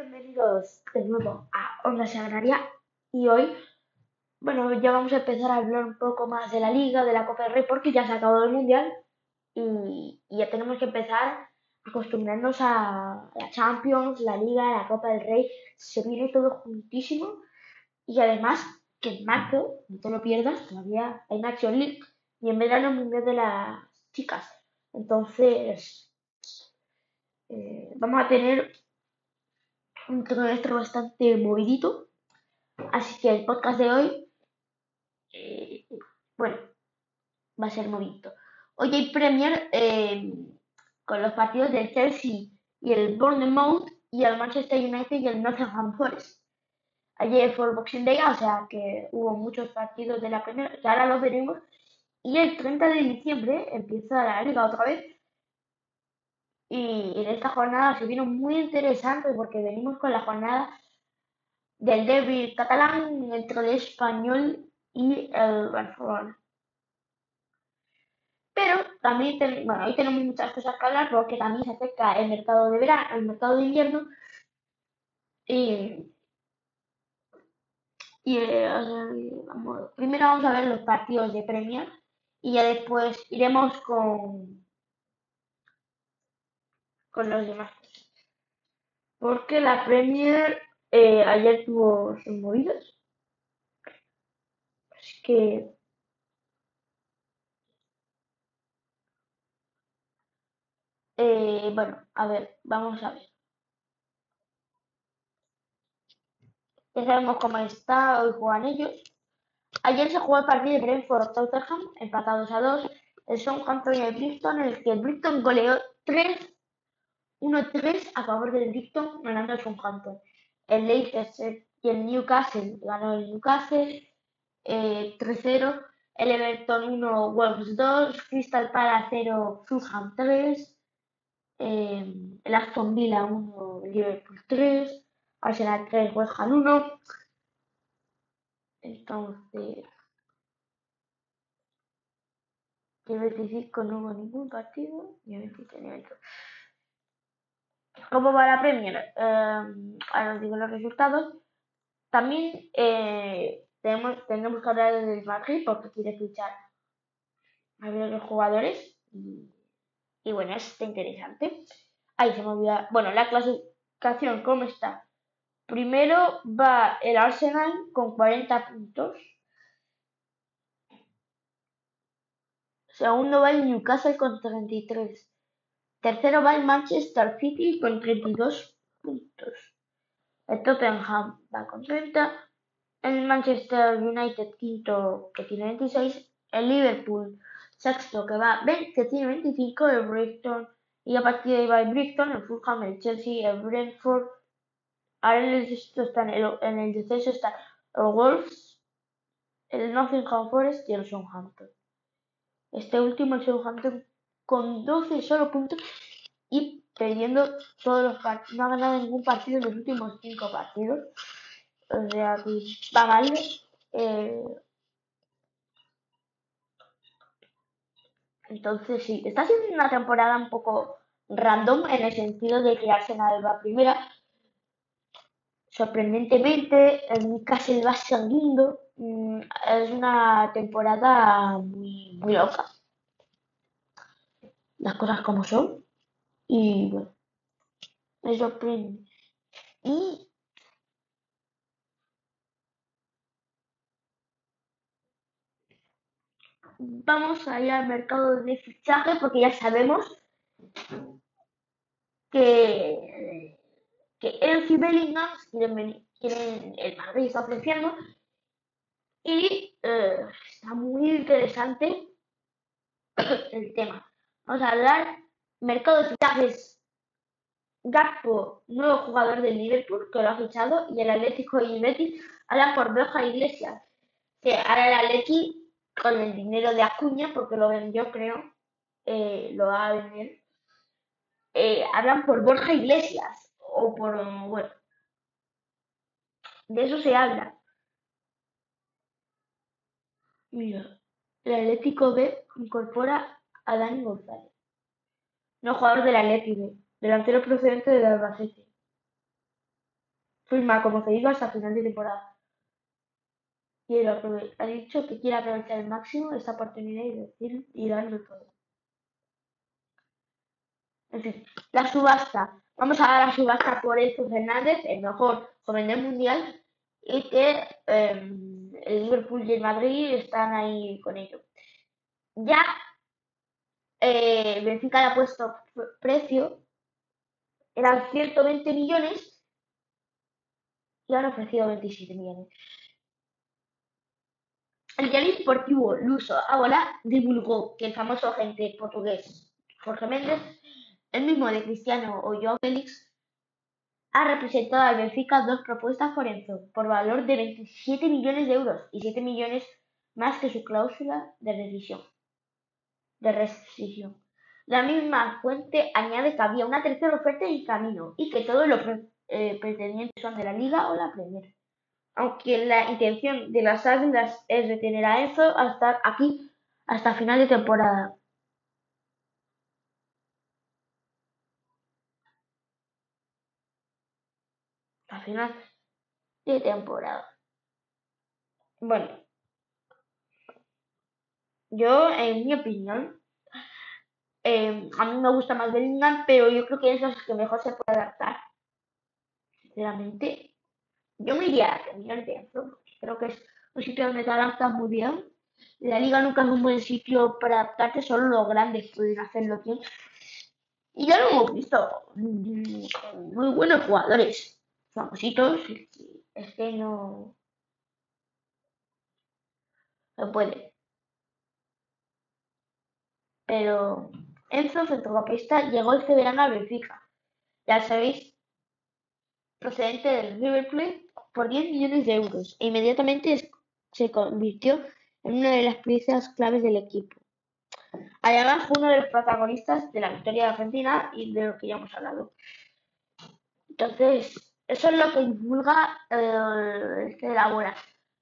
bienvenidos de nuevo a Onda Sagraria. Y hoy, bueno, ya vamos a empezar a hablar un poco más de la Liga, de la Copa del Rey, porque ya se ha acabado el Mundial. Y, y ya tenemos que empezar a acostumbrarnos a la Champions, la Liga, la Copa del Rey, se viene todo juntísimo. Y además que en marzo, no te lo pierdas, todavía hay National League y en verano el Mundial de las chicas. Entonces, eh, vamos a tener un trimestre bastante movidito. Así que el podcast de hoy, eh, bueno, va a ser movidito. Hoy hay Premier eh, con los partidos del Chelsea y el Bournemouth y el Manchester United y el Nottingham Forest. Ayer fue el Boxing Day, o sea que hubo muchos partidos de la Premier, que ahora los veremos. Y el 30 de diciembre empieza la liga otra vez y en esta jornada se vino muy interesante porque venimos con la jornada del derby catalán entre el español y el Barcelona. Pero también, bueno, hoy tenemos muchas cosas que hablar porque también se acerca el mercado de verano, el mercado de invierno. Y, y eh, vamos, primero vamos a ver los partidos de Premier y ya después iremos con con los demás. Porque la Premier eh, ayer tuvo sus movidas. Así que eh, bueno, a ver, vamos a ver. Ya sabemos cómo está, hoy juegan ellos. Ayer se jugó el partido de Brentford-Tottenham, empatados a dos. El Southampton y el Brixton, en el que el Brixton goleó 3 1-3 a favor del Brighton ganando el Southampton. El Leicester y el Newcastle ganó el Newcastle eh, 3-0. El Everton 1, Wolves 2, Crystal Palace 0, Fulham 3, eh, el Aston Villa 1, Liverpool 3, Arsenal 3, West Ham 1. Entonces, el 25 no hubo ningún partido y el 23 ¿Cómo va la Premier? Eh, ahora os digo los resultados. También eh, tenemos, que hablar del Madrid porque quiere fichar a ver los jugadores. Y, bueno, es interesante. Ahí se me olvida. Bueno, la clasificación, ¿cómo está? Primero va el Arsenal con 40 puntos. Segundo va el Newcastle con 33. Tercero va el Manchester City con 32 puntos. El Tottenham va con 30. El Manchester United quinto que tiene 26. El Liverpool sexto que va que tiene 25. El Brighton y a partir de ahí va el Brighton, el Fulham, el Chelsea, el Brentford. Ahora en el descenso está en el, en el descenso está el Wolves, el Nottingham Forest y el Southampton. Este último, el Southampton, con 12 solo puntos y perdiendo todos los partidos. No ha ganado ningún partido en los últimos 5 partidos. O sea va mal. Eh, entonces sí, está siendo una temporada un poco random en el sentido de que Arsenal va primera. Sorprendentemente, Newcastle va segundo. Mm, es una temporada muy, muy loca las cosas como son. Y bueno, me sorprende. Y vamos a ir al mercado de fichaje porque ya sabemos que, que Elfie Bellingham quieren, quieren, el Madrid está ofreciendo y eh, está muy interesante el tema. Vamos a hablar mercado de fichajes. Gakpo, nuevo jugador del Liverpool, que lo ha fichado, y el Atlético y el Betis hablan por Borja Iglesias. Que ahora el Atleti, con el dinero de Acuña, porque lo vendió, creo, eh, lo va a vender, eh, hablan por Borja Iglesias, o por, bueno, de eso se habla. Mira, el Atlético B incorpora a Dani González, no jugador del Athletic delantero procedente del Albacete. firma como digo hasta final de temporada. Quiero ha dicho que quiere aprovechar al máximo esta oportunidad y decir y darlo todo. En fin, la subasta. Vamos a dar la subasta por Enzo Fernández, el mejor joven del mundial, y que em, el Liverpool y el Madrid están ahí con ello. Ya eh, Benfica le ha puesto precio, eran 120 millones y han ofrecido 27 millones. El diario deportivo Luso ahora divulgó que el famoso agente portugués Jorge Méndez, el mismo de Cristiano o Joao Félix, ha representado al Benfica dos propuestas por Enzo, por valor de 27 millones de euros y 7 millones más que su cláusula de rescisión. De rescisión. La misma fuente añade que había una tercera oferta en camino y que todos los eh, pretendientes son de la Liga o la Premier. Aunque la intención de las águilas es retener a Enzo hasta aquí, hasta final de temporada. a final de temporada. Bueno, yo, en mi opinión, em, a mí me gusta más Bellingham, pero yo creo que es el que mejor se puede adaptar. Sinceramente, yo me iría a terminar dentro. Creo que es un sitio donde te adaptas muy bien. La liga nunca es un buen sitio para adaptarte, solo los grandes pueden hacerlo bien. Y ya lo hemos visto. Muy buenos jugadores famositos, es que no, no puede. Pero Enzo, centrocampista, llegó este verano al Benfica. Ya sabéis, procedente del River Plate por 10 millones de euros e inmediatamente se convirtió en una de las piezas claves del equipo. Además, fue uno de los protagonistas de la victoria de Argentina y de lo que ya hemos hablado. Entonces, eso es lo que divulga, eh, se elabora.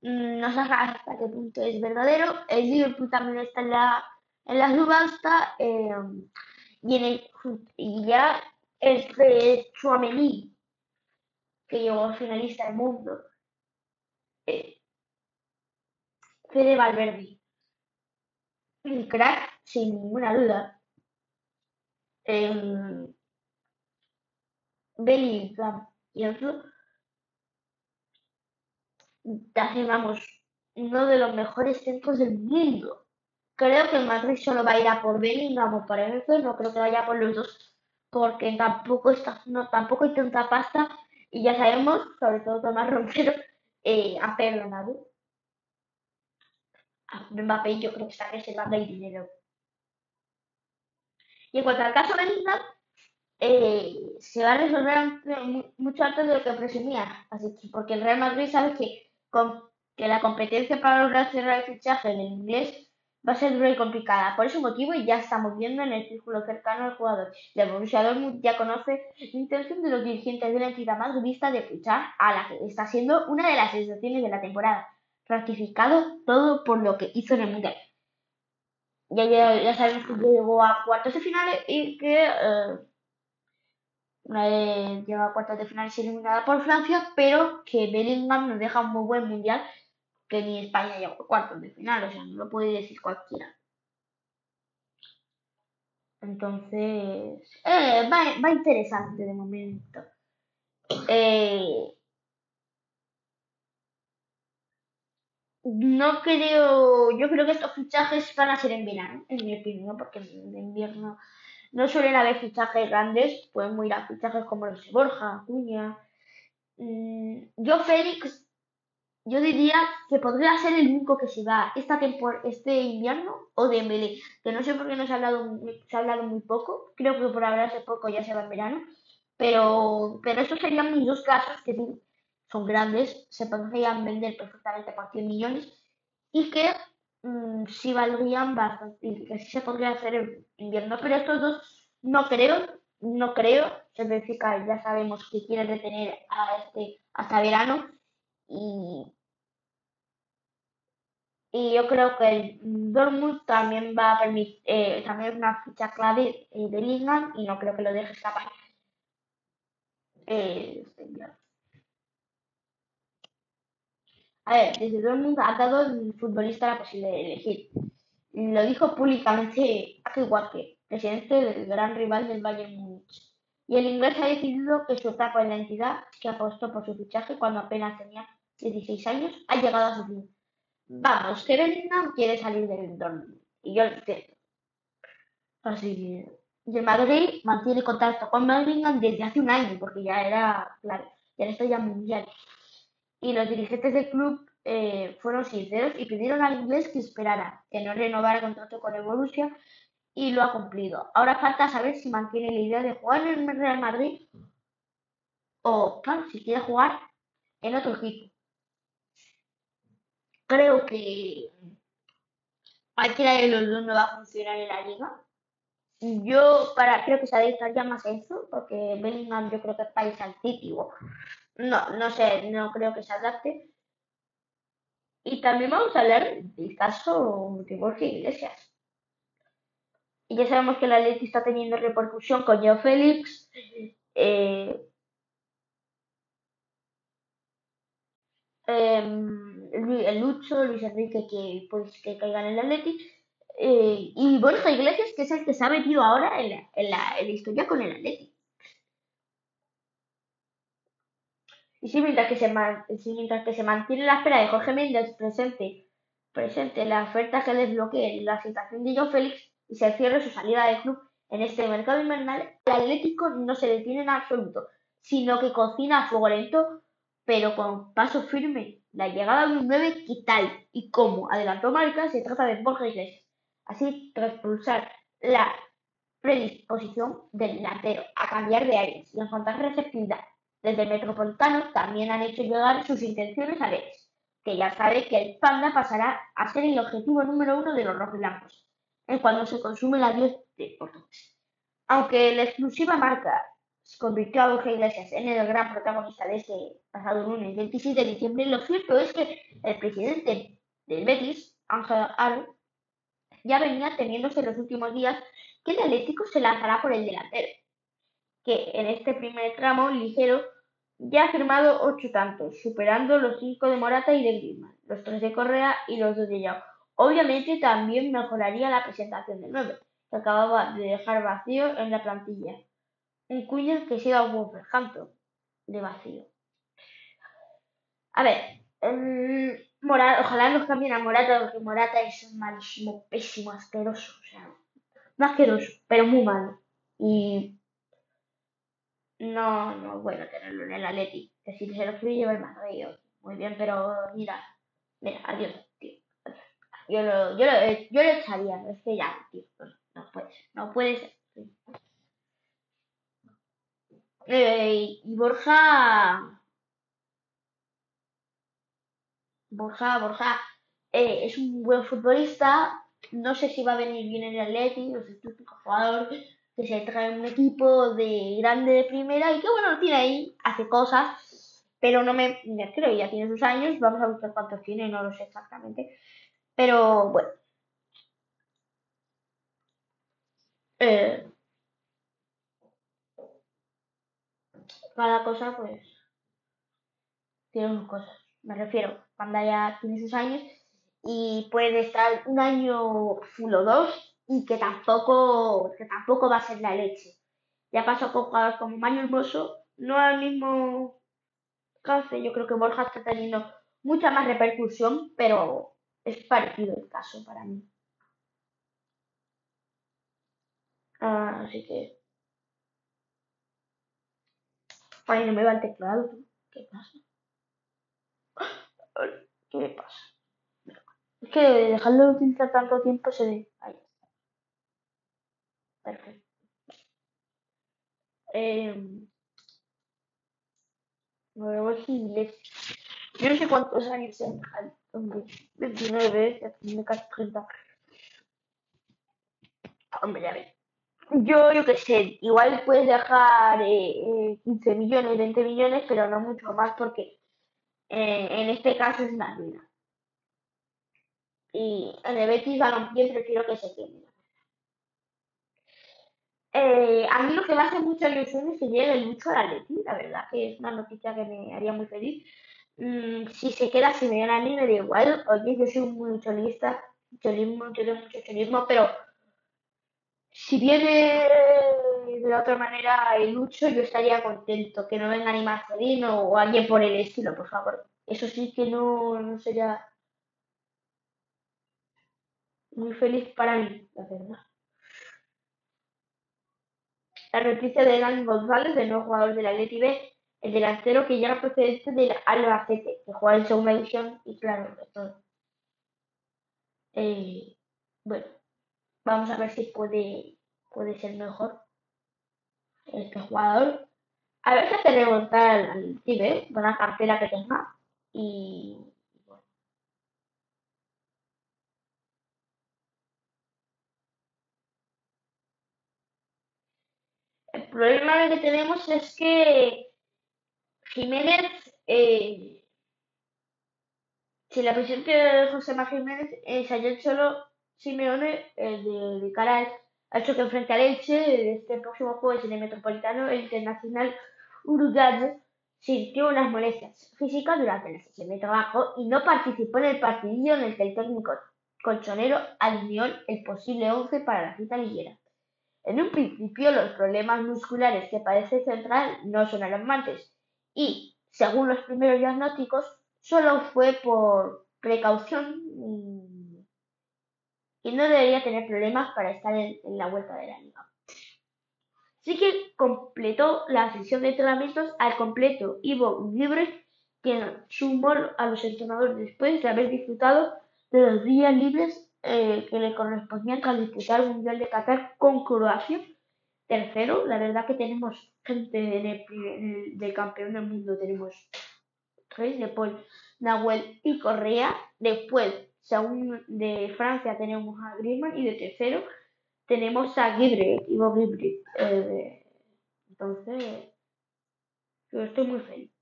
Mm, no sé hasta qué punto es verdadero. El Liverpool también está en la, en la subasta. Eh, y, en el, y ya el Chouameni, que llegó finalista del mundo. Eh, Fede Valverde. Un crack, sin ninguna duda. Eh, Bellingham y otro vamos, uno de los mejores centros del mundo. Creo que el Madrid solo va a ir a por Bellingham o por Enzo, no creo que vaya por los dos, porque tampoco está, no, tampoco hay tanta pasta y ya sabemos, sobre todo Tomás Romero, eh, ha perdonado. A Mbappé yo creo que está reservando el dinero. Y en cuanto al caso Bellingham, eh, se va a resolver mucho antes de lo que presumía. Así que, porque el Real Madrid sabe que, con, que la competencia para lograr cerrar el fichaje en el inglés va a ser dura y complicada. Por ese motivo ya estamos viendo en el círculo cercano al jugador. El Borussia ya conoce la intención de los dirigentes de la entidad más vista de fichar a la que está siendo una de las sensaciones de la temporada. Ratificado todo por lo que hizo en el Mundial. Ya, ya, sabemos que llegó a cuartos de finales y que... Eh, una vez llega a cuartos de final eliminada por Francia, pero que Bellingham nos deja un muy buen mundial, que ni España llegó a cuartos de final, o sea, no lo puede decir cualquiera. Entonces, eh, va, interesante de momento. Eh, no creo, yo creo que estos fichajes van a ser en verano, en mi opinión, porque en invierno no suelen haber fichajes grandes, podemos ir a fichajes como los de Borja, Acuña. Mm, yo, Félix, yo diría que podría ser el único que se va esta este invierno o de Dembélé, que no sé por qué no se ha hablado, se ha hablado muy poco, creo que por hablarse poco ya se va en verano, pero, pero estos serían mis dos casos que son grandes, se podrían vender perfectamente por 100 millones y que Mm, sí valdrían bastante, que sí se podría hacer en invierno, pero estos dos no creo, no creo, que ya sabemos que quiere detener a este hasta verano y, y yo creo que el Dortmund también va a permitir, eh, también es una ficha clave eh, de Lingam y no creo que lo deje escapar. Eh, A ver, desde Dortmund ha dado al futbolista la posibilidad de elegir. Lo dijo públicamente Ake Walker, presidente del gran rival del Bayern Múnich. Y el inglés ha decidido que su etapa en la entidad, que apostó por su fichaje cuando apenas tenía 16 años, ha llegado a su fin. Vamos, que Bellingham quiere salir del Dortmund. Y yo lo entiendo. Así que... Y el Madrid mantiene contacto con Bellingham desde hace un año, porque ya era, claro, ya era estrella mundial. Y los dirigentes del club eh, fueron sinceros y pidieron al inglés que esperara, que no renovara contrato con el Borussia y lo ha cumplido. Ahora falta saber si mantiene la idea de jugar en el Real Madrid o, claro, si quiere jugar en otro equipo. Creo que cualquiera de los dos no va a funcionar en la liga. Yo para creo que se adaptaría más a eso, porque Bellingham yo creo que es país antiguo. No, no sé, no creo que se adapte. Y también vamos a hablar del caso de Borja Iglesias. Y ya sabemos que la ley está teniendo repercusión con Joe Félix. Eh, el Lucho, Luis Enrique que pues que caigan en el Atleti. Eh, y Borja Iglesias que es el que se ha metido ahora en la, en la, en la historia con el Atleti. Y si mientras que se, mientras que se mantiene la espera de Jorge Méndez presente presente la oferta que desbloquee la situación de Joe Félix y se cierre su salida del club en este mercado invernal, el Atlético no se detiene en absoluto, sino que cocina a fuego lento, pero con paso firme. La llegada de un 9, ¿qué tal y cómo? Adelantó Marca, se trata de Borja Iglesias. Así, tras expulsar la predisposición del delantero a cambiar de aires y encontrar receptividad desde Metropolitano, también han hecho llegar sus intenciones a Leves, que ya sabe que el Panda pasará a ser el objetivo número uno de los rojiblancos en cuando se consume la adiós de portugués. Aunque la exclusiva marca convirtió a Borja Iglesias en el gran protagonista de ese pasado lunes 27 de diciembre, lo cierto es que el presidente del Betis, Ángel Aro, ya venía teniéndose en los últimos días que el Atlético se lanzará por el delantero, que en este primer tramo ligero ya ha firmado ocho tantos, superando los cinco de Morata y de Griezmann, los tres de Correa y los dos de Yao. Obviamente también mejoraría la presentación del 9, que acababa de dejar vacío en la plantilla. Un cuño que siga un Wolverhampton de vacío. A ver, um, ojalá nos cambien a Morata, porque Morata es malísimo, pésimo, asqueroso. O sea, no asqueroso, pero muy malo. Y no, no bueno tenerlo en el Atleti. Que si se lo quiere llevar el Madrid, muy bien, pero mira, mira, adiós, tío. Yo lo, yo lo, yo lo echaría, es que ya, tío, no, puede ser, no puede ser. Eh, y Borja. Borja, Borja eh, es un buen futbolista. No sé si va a venir bien en el Atleti, no sé, típico jugador que se trae un equipo de grande de primera y que bueno, tiene ahí, hace cosas, pero no me creo, ya tiene sus años, vamos a buscar cuántos tiene, no lo sé exactamente, pero bueno. Eh, cada cosa pues tiene sus cosas, me refiero, cuando ya tiene sus años y puede estar un año full o dos y que tampoco, que tampoco va a ser la leche. Ya pasó con jugadores como Manuel Hermoso, no al mismo caso, yo creo que Borja está teniendo mucha más repercusión, pero es parecido el caso para mí. así que... Ay, no me va el teclado. ¿Qué pasa? ¿Qué me pasa? Es que dejarlo de utilizar tanto tiempo se ve. Ahí. Perfecto. Eh, nuevo inglés. Yo no sé cuántos años sean. 29, ya tiene casi 30. Hombre, ya ves. Yo, yo qué sé, igual puedes dejar eh, 15 millones, 20 millones, pero no mucho más porque eh, en este caso es una ruina. Y en el Betis Balompié prefiero que se quede. Eh, a mí lo que me hace mucha ilusión es que llegue mucho a la Leti, la verdad que es una noticia que me haría muy feliz. mm, si se queda Simeone a mí me da igual. Oye, yo soy cholista, cholismo, yo mucho cholismo, pero si viene de la otra manera el Lucho, yo estaría contento. Que no venga ni Marcelino o alguien por el estilo, por favor. Eso sí que no, no sería muy feliz para mí, la verdad. La noticia de Dani González, el nuevo jugador del Atleti B, el delantero que llega procedente del Albacete, que juega en segunda división y claro, todo. Eh, bueno, vamos a ver si puede, puede ser mejor este jugador. A ver si hace remontar al Tibe, buena cartera que tenga. Y El problema que tenemos es que Jiménez, eh, si la presidenta de José María Jiménez es ayer solo Simeone eh, de, de cara al choque frente al Elche este próximo jueves en el Metropolitano, el internacional uruguayo sintió unas molestias físicas durante la sesión de trabajo y no participó en el partidillo en el que el técnico colchonero alineó el posible 11 para la cita liguera. En un principio, los problemas musculares que padece Central no son alarmantes y, según los primeros diagnósticos, solo fue por precaución y no debería tener problemas para estar en, la vuelta de la liga. Sí que completó la sesión de entrenamientos al completo Ivo Libre, quien sumó a los entrenadores después de haber disfrutado de los días libres eh, que le correspondían al disputar el Mundial de Qatar con Croacia. Tercero, la verdad que tenemos gente en de campeón del mundo, tenemos tres, de Paul, Nahuel y Correa. Después, según de Francia, tenemos a Griezmann y de tercero tenemos a Gibre, Ivo Gibre. Eh, entonces, yo estoy muy feliz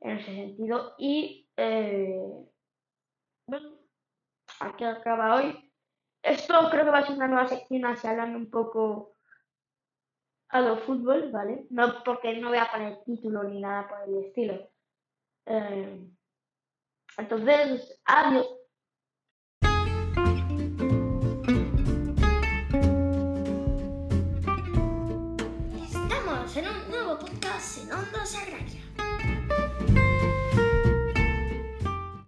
en ese sentido. Y, eh, bueno, aquí acaba hoy. Esto creo que va a ser una nueva sección así hablando un poco a lo fútbol, ¿vale? No porque no voy a poner título ni nada por el estilo. Eh, entonces, adiós. sin hombros agrarios.